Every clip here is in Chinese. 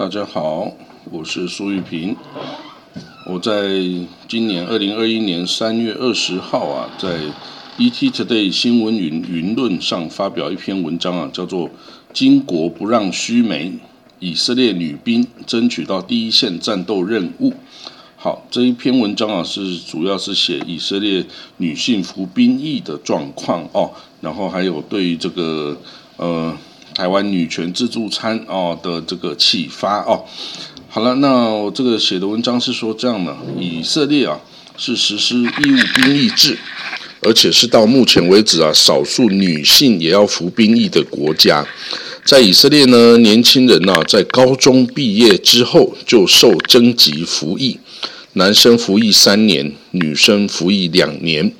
大家好，我是苏玉平。我在今年二零二一年三月二十号啊，在 ET Today 新闻云云论上发表一篇文章啊，叫做《巾帼不让须眉》，以色列女兵争取到第一线战斗任务。好，这一篇文章啊，是主要是写以色列女性服兵役的状况哦，然后还有对这个呃。台湾女权自助餐哦的这个启发哦，好了，那我这个写的文章是说这样的：以色列啊是实施义务兵役制，而且是到目前为止啊少数女性也要服兵役的国家。在以色列呢，年轻人呢在高中毕业之后就受征集服役，男生服役三年，女生服役两年。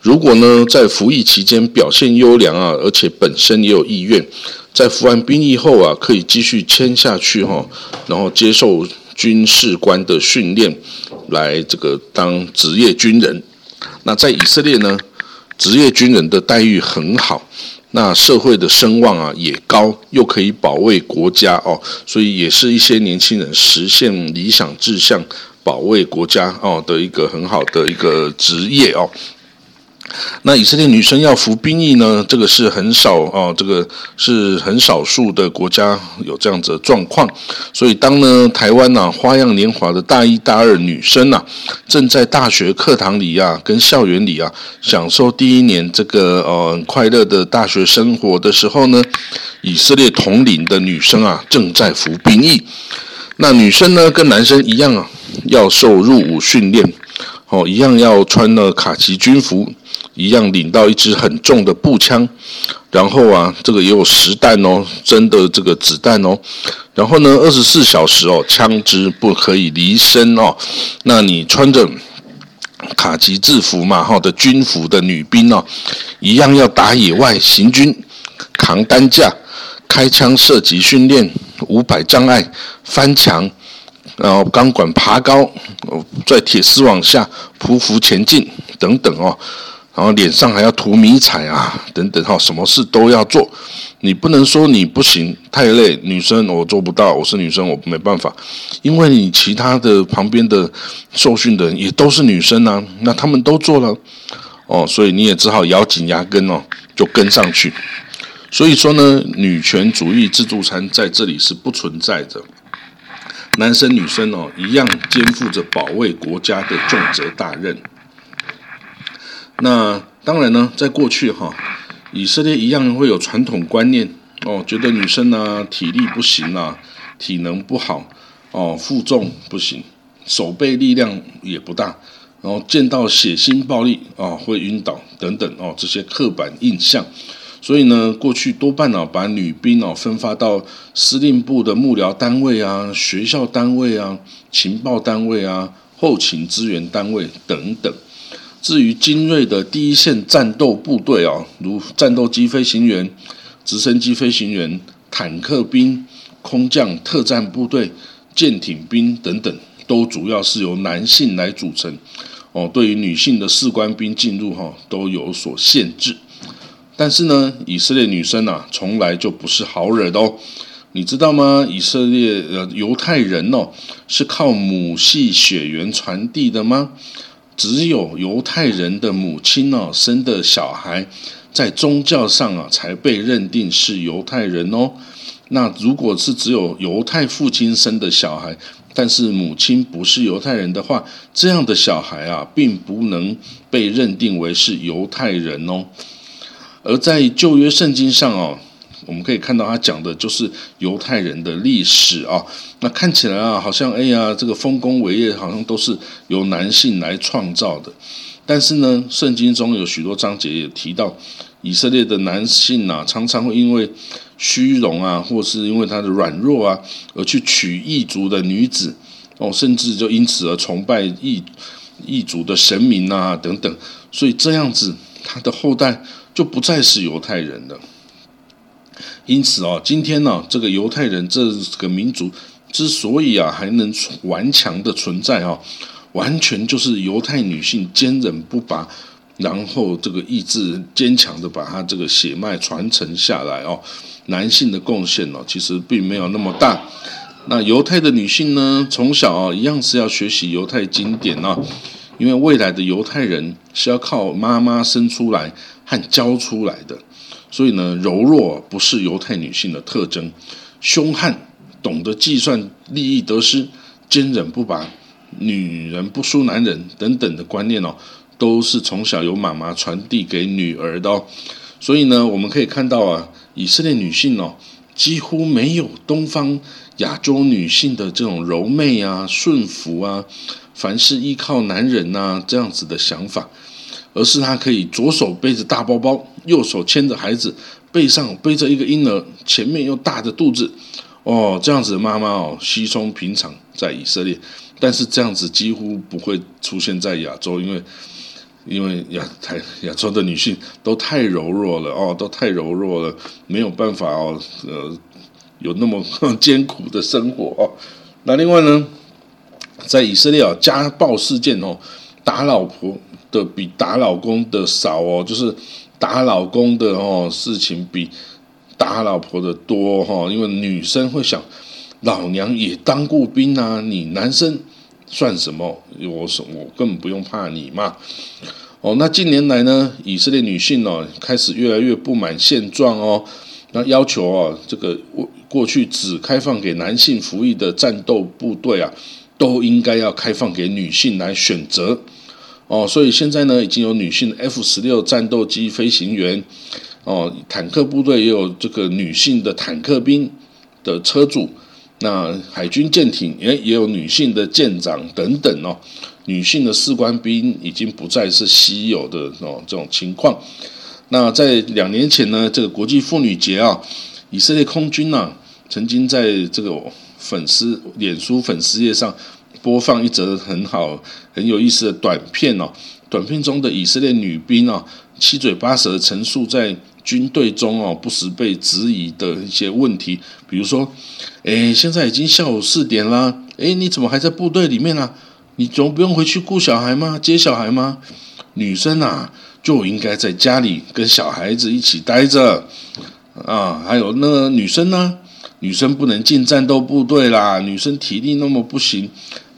如果呢在服役期间表现优良啊，而且本身也有意愿。在服完兵役后啊，可以继续签下去哈，然后接受军事官的训练，来这个当职业军人。那在以色列呢，职业军人的待遇很好，那社会的声望啊也高，又可以保卫国家哦，所以也是一些年轻人实现理想志向、保卫国家哦的一个很好的一个职业哦。那以色列女生要服兵役呢？这个是很少哦，这个是很少数的国家有这样子的状况。所以当呢台湾呐花样年华的大一、大二女生呐，正在大学课堂里啊，跟校园里啊，享受第一年这个呃快乐的大学生活的时候呢，以色列同龄的女生啊，正在服兵役。那女生呢，跟男生一样啊，要受入伍训练，哦，一样要穿了卡其军服。一样领到一支很重的步枪，然后啊，这个也有实弹哦，真的这个子弹哦，然后呢，二十四小时哦，枪支不可以离身哦。那你穿着卡其制服嘛，哈的军服的女兵哦，一样要打野外行军，扛担架，开枪射击训练，五百障碍翻墙，然后钢管爬高，在铁丝网下匍匐前进等等哦。然后脸上还要涂迷彩啊，等等哈，什么事都要做。你不能说你不行，太累。女生我做不到，我是女生，我没办法。因为你其他的旁边的受训的人也都是女生啊，那他们都做了哦，所以你也只好咬紧牙根哦，就跟上去。所以说呢，女权主义自助餐在这里是不存在的。男生女生哦一样肩负着保卫国家的重责大任。那当然呢，在过去哈，以色列一样会有传统观念哦，觉得女生呢体力不行啊，体能不好哦，负重不行，手背力量也不大，然后见到血腥暴力啊会晕倒等等哦，这些刻板印象，所以呢，过去多半呢把女兵哦分发到司令部的幕僚单位啊、学校单位啊、情报单位啊、后勤支援单位等等。至于精锐的第一线战斗部队啊，如战斗机飞行员、直升机飞行员、坦克兵、空降特战部队、舰艇兵等等，都主要是由男性来组成。哦，对于女性的士官兵进入哈，都有所限制。但是呢，以色列女生啊，从来就不是好惹的哦。你知道吗？以色列呃犹太人哦，是靠母系血缘传递的吗？只有犹太人的母亲哦生的小孩，在宗教上啊才被认定是犹太人哦。那如果是只有犹太父亲生的小孩，但是母亲不是犹太人的话，这样的小孩啊，并不能被认定为是犹太人哦。而在旧约圣经上哦。我们可以看到，他讲的就是犹太人的历史啊。那看起来啊，好像哎呀，这个丰功伟业好像都是由男性来创造的。但是呢，圣经中有许多章节也提到，以色列的男性啊，常常会因为虚荣啊，或是因为他的软弱啊，而去娶异族的女子哦，甚至就因此而崇拜异异族的神明啊等等。所以这样子，他的后代就不再是犹太人了。因此啊，今天呢，这个犹太人这个民族之所以啊还能顽强的存在啊，完全就是犹太女性坚韧不拔，然后这个意志坚强的把他这个血脉传承下来哦。男性的贡献呢，其实并没有那么大。那犹太的女性呢，从小啊一样是要学习犹太经典啊，因为未来的犹太人是要靠妈妈生出来和教出来的，所以呢，柔弱不是犹太女性的特征，凶悍、懂得计算利益得失、坚忍不拔、女人不输男人等等的观念哦，都是从小由妈妈传递给女儿的哦。所以呢，我们可以看到啊，以色列女性哦，几乎没有东方。亚洲女性的这种柔媚啊、顺服啊，凡事依靠男人呐这样子的想法，而是她可以左手背着大包包，右手牵着孩子，背上背着一个婴儿，前面又大着肚子，哦，这样子的妈妈哦稀松平常在以色列，但是这样子几乎不会出现在亚洲，因为因为亚太亚洲的女性都太柔弱了哦，都太柔弱了，没有办法哦，呃。有那么艰苦的生活哦，那另外呢，在以色列啊，家暴事件哦，打老婆的比打老公的少哦，就是打老公的哦事情比打老婆的多哈，因为女生会想，老娘也当过兵啊，你男生算什么？我什我根本不用怕你嘛。哦，那近年来呢，以色列女性哦开始越来越不满现状哦，那要求哦这个。过去只开放给男性服役的战斗部队啊，都应该要开放给女性来选择哦。所以现在呢，已经有女性 F 十六战斗机飞行员哦，坦克部队也有这个女性的坦克兵的车主，那海军舰艇也也有女性的舰长等等哦。女性的士官兵已经不再是稀有的哦这种情况。那在两年前呢，这个国际妇女节啊，以色列空军呢。曾经在这个粉丝脸书粉丝页上播放一则很好很有意思的短片哦，短片中的以色列女兵哦，七嘴八舌陈述在军队中哦不时被质疑的一些问题，比如说，哎，现在已经下午四点啦，哎，你怎么还在部队里面啊？你总不用回去顾小孩吗？接小孩吗？女生啊，就应该在家里跟小孩子一起待着啊，还有那女生呢？女生不能进战斗部队啦，女生体力那么不行，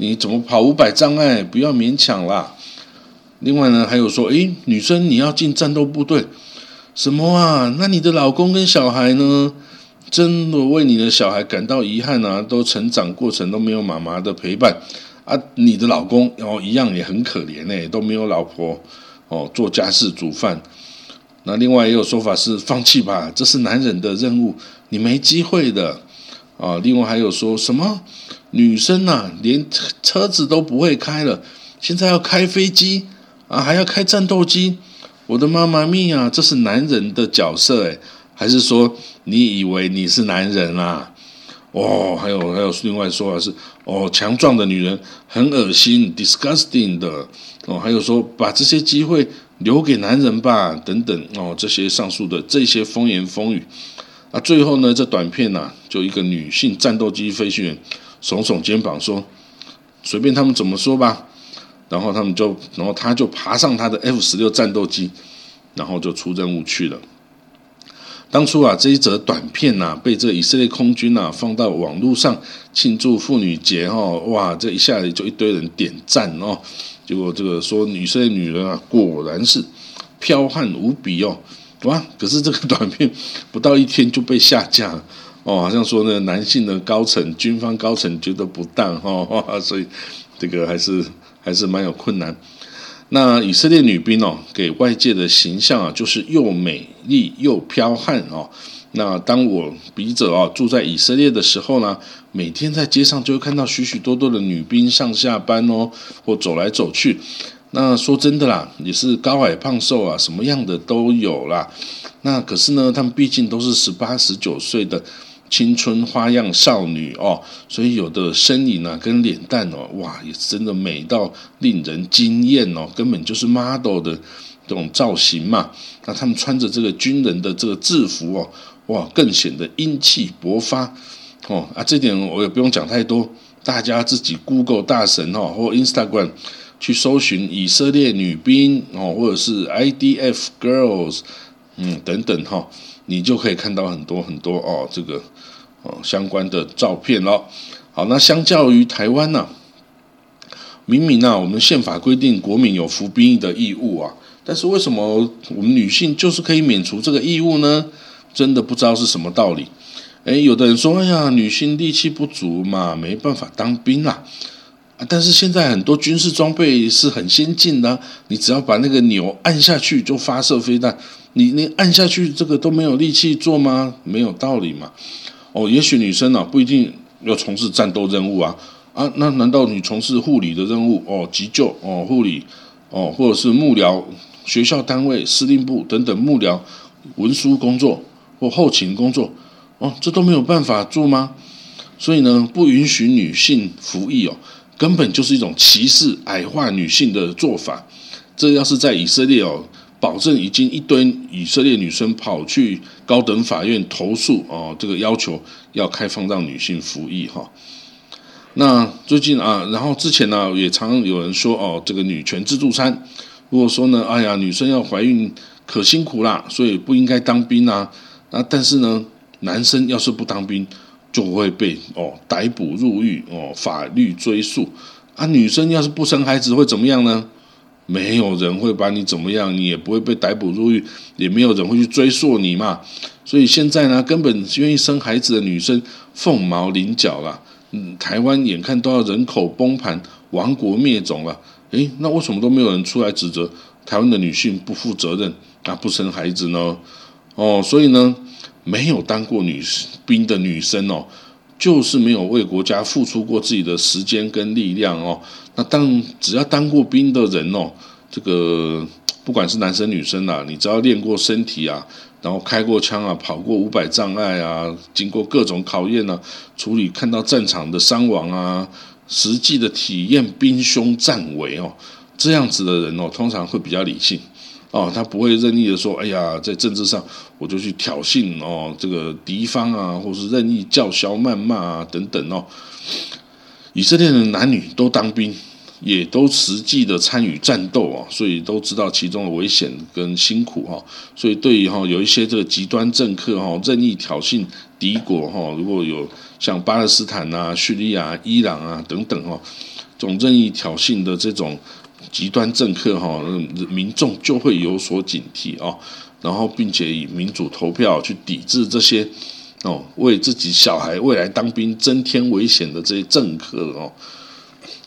你怎么跑五百障碍？不要勉强啦。另外呢，还有说，诶，女生你要进战斗部队，什么啊？那你的老公跟小孩呢？真的为你的小孩感到遗憾啊！都成长过程都没有妈妈的陪伴啊！你的老公哦一样也很可怜呢，都没有老婆哦做家事煮饭。那另外也有说法是放弃吧，这是男人的任务，你没机会的啊。另外还有说什么女生呐，连车子都不会开了，现在要开飞机啊，还要开战斗机。我的妈妈咪呀，这是男人的角色诶，还是说你以为你是男人啊？哦，还有还有另外说法是哦，强壮的女人很恶心，disgusting 的哦。还有说把这些机会。留给男人吧，等等哦，这些上述的这些风言风语，啊，最后呢，这短片呢，就一个女性战斗机飞行员耸耸肩膀说：“随便他们怎么说吧。”然后他们就，然后他就爬上他的 F 十六战斗机，然后就出任务去了。当初啊，这一则短片呐，被这以色列空军呐放到网络上庆祝妇女节哦，哇，这一下子就一堆人点赞哦。结果这个说以色列女人啊，果然是彪悍无比哦，哇！可是这个短片不到一天就被下架哦，好像说呢，男性的高层、军方高层觉得不当哈，所以这个还是还是蛮有困难。那以色列女兵哦，给外界的形象啊，就是又美丽又彪悍哦。那当我笔者啊住在以色列的时候呢，每天在街上就会看到许许多多的女兵上下班哦，或走来走去。那说真的啦，也是高矮胖瘦啊，什么样的都有啦。那可是呢，她们毕竟都是十八、十九岁的青春花样少女哦，所以有的身影呢跟脸蛋哦，哇，也真的美到令人惊艳哦，根本就是 model 的这种造型嘛。那他们穿着这个军人的这个制服哦。哇，更显得英气勃发哦啊！这点我也不用讲太多，大家自己 Google 大神哦，或 Instagram 去搜寻以色列女兵哦，或者是 IDF Girls，嗯等等哈，你就可以看到很多很多哦这个哦相关的照片哦。好，那相较于台湾呢，明明啊，我们宪法规定国民有服兵役的义务啊，但是为什么我们女性就是可以免除这个义务呢？真的不知道是什么道理。哎，有的人说，哎呀，女性力气不足嘛，没办法当兵啦。但是现在很多军事装备是很先进的，你只要把那个钮按下去就发射飞弹，你你按下去这个都没有力气做吗？没有道理嘛。哦，也许女生呢不一定要从事战斗任务啊啊，那难道你从事护理的任务哦，急救哦，护理哦，或者是幕僚、学校单位、司令部等等幕僚文书工作或后勤工作哦，这都没有办法做吗？所以呢，不允许女性服役哦。根本就是一种歧视、矮化女性的做法。这要是在以色列哦，保证已经一堆以色列女生跑去高等法院投诉哦，这个要求要开放让女性服役哈。那最近啊，然后之前呢，也常有人说哦，这个女权自助餐，如果说呢，哎呀，女生要怀孕可辛苦啦，所以不应该当兵啊。那但是呢，男生要是不当兵。就会被哦逮捕入狱哦法律追诉啊女生要是不生孩子会怎么样呢？没有人会把你怎么样，你也不会被逮捕入狱，也没有人会去追溯你嘛。所以现在呢，根本愿意生孩子的女生凤毛麟角了。嗯，台湾眼看都要人口崩盘、亡国灭种了，诶，那为什么都没有人出来指责台湾的女性不负责任啊不生孩子呢？哦，所以呢。没有当过女兵的女生哦，就是没有为国家付出过自己的时间跟力量哦。那当只要当过兵的人哦，这个不管是男生女生啊，你只要练过身体啊，然后开过枪啊，跑过五百障碍啊，经过各种考验呢，处理看到战场的伤亡啊，实际的体验兵凶战危哦，这样子的人哦，通常会比较理性。哦，他不会任意的说，哎呀，在政治上我就去挑衅哦，这个敌方啊，或是任意叫嚣谩骂啊等等哦。以色列的男女都当兵，也都实际的参与战斗啊，所以都知道其中的危险跟辛苦哈。所以对于哈有一些这个极端政客哈，任意挑衅敌国哈，如果有像巴勒斯坦啊、叙利亚、伊朗啊等等哈，这种任意挑衅的这种。极端政客哈，民众就会有所警惕哦，然后并且以民主投票去抵制这些哦，为自己小孩未来当兵增添危险的这些政客哦。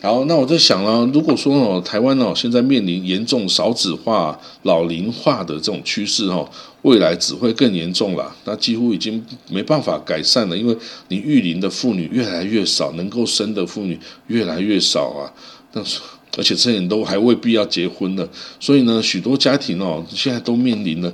好，那我在想呢，如果说哦，台湾哦现在面临严重少子化、老龄化的这种趋势哦，未来只会更严重了。那几乎已经没办法改善了，因为你育龄的妇女越来越少，能够生的妇女越来越少啊。但是。而且这些人都还未必要结婚呢，所以呢，许多家庭哦，现在都面临了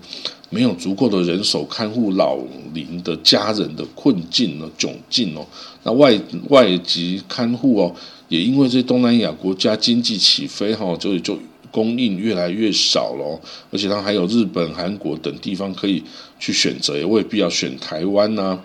没有足够的人手看护老龄的家人的困境呢、窘境哦。那外外籍看护哦，也因为这东南亚国家经济起飞哈，就就供应越来越少了。而且它还有日本、韩国等地方可以去选择，也未必要选台湾呐。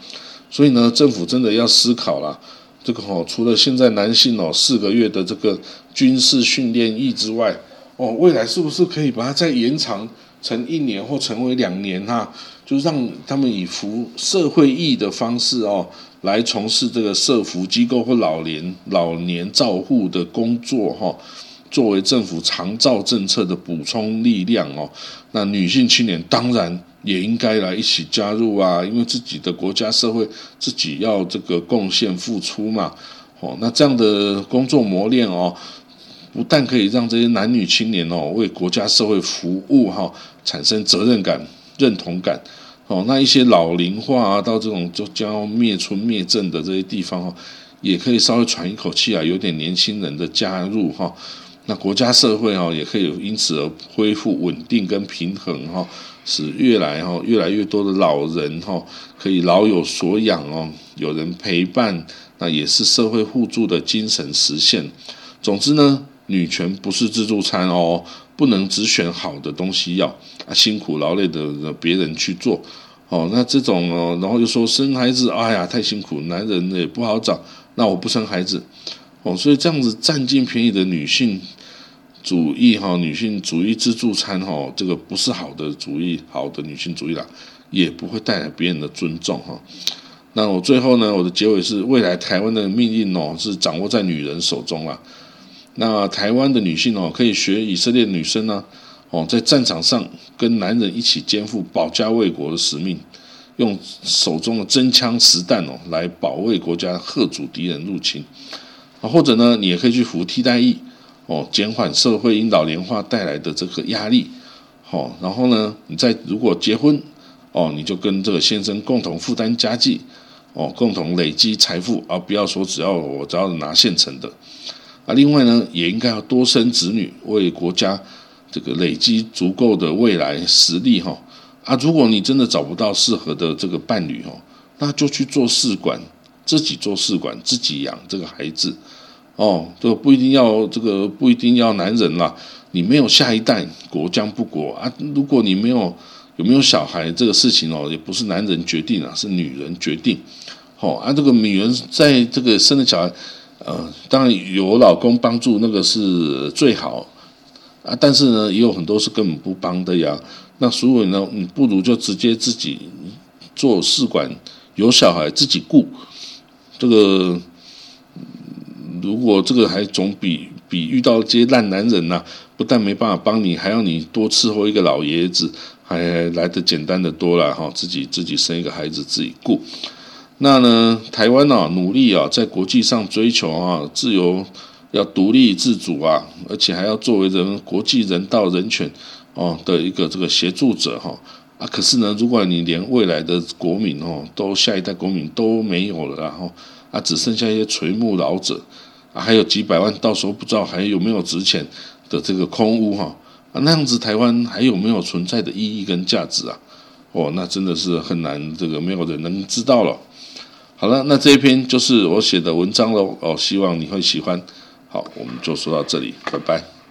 所以呢，政府真的要思考了。这个哈，除了现在男性哦四个月的这个军事训练役之外，哦，未来是不是可以把它再延长成一年或成为两年哈？就让他们以服社会役的方式哦，来从事这个社服机构或老年老年照护的工作哈，作为政府长照政策的补充力量哦。那女性青年当然。也应该来一起加入啊，因为自己的国家社会自己要这个贡献付出嘛，哦，那这样的工作磨练哦，不但可以让这些男女青年哦为国家社会服务哈，产生责任感、认同感，哦，那一些老龄化啊到这种就将要灭村灭镇的这些地方哦，也可以稍微喘一口气啊，有点年轻人的加入哈，那国家社会哦也可以因此而恢复稳定跟平衡哈。使越来哈越来越多的老人哈可以老有所养哦，有人陪伴，那也是社会互助的精神实现。总之呢，女权不是自助餐哦，不能只选好的东西要啊，辛苦劳累的别人去做哦。那这种哦，然后又说生孩子，哎呀太辛苦，男人也不好找，那我不生孩子哦。所以这样子占尽便宜的女性。主义哈，女性主义自助餐哈，这个不是好的主义，好的女性主义啦，也不会带来别人的尊重哈。那我最后呢，我的结尾是：未来台湾的命运哦，是掌握在女人手中啊。那台湾的女性哦，可以学以色列女生呢，哦，在战场上跟男人一起肩负保家卫国的使命，用手中的真枪实弹哦，来保卫国家，吓阻敌人入侵。啊，或者呢，你也可以去服替代役，哦，减缓社会因老龄化带来的这个压力。好，然后呢，你再如果结婚，哦，你就跟这个先生共同负担家计。哦，共同累积财富，而不要说只要我只要拿现成的。啊，另外呢，也应该要多生子女，为国家这个累积足够的未来实力哈。啊，如果你真的找不到适合的这个伴侣哦，那就去做试管，自己做试管，自己养这个孩子。哦，这不一定要这个不一定要男人啦，你没有下一代，国将不国啊。如果你没有有没有小孩这个事情哦，也不是男人决定啊，是女人决定。哦，啊，这个女人在这个生了小孩，呃，当然有老公帮助那个是最好啊，但是呢，也有很多是根本不帮的呀。那所以呢，你不如就直接自己做试管，有小孩自己顾。这个如果这个还总比比遇到这些烂男人呐，不但没办法帮你，还要你多伺候一个老爷子，还来的简单的多了哈。自己自己生一个孩子自己顾。那呢，台湾啊，努力啊，在国际上追求啊自由，要独立自主啊，而且还要作为人国际人道人权哦的一个这个协助者哈啊。可是呢，如果你连未来的国民哦，都下一代国民都没有了，然后啊，只剩下一些垂暮老者啊，还有几百万到时候不知道还有没有值钱的这个空屋哈啊，那样子台湾还有没有存在的意义跟价值啊？哦，那真的是很难，这个没有人能知道了。好了，那这一篇就是我写的文章喽。哦，希望你会喜欢。好，我们就说到这里，拜拜。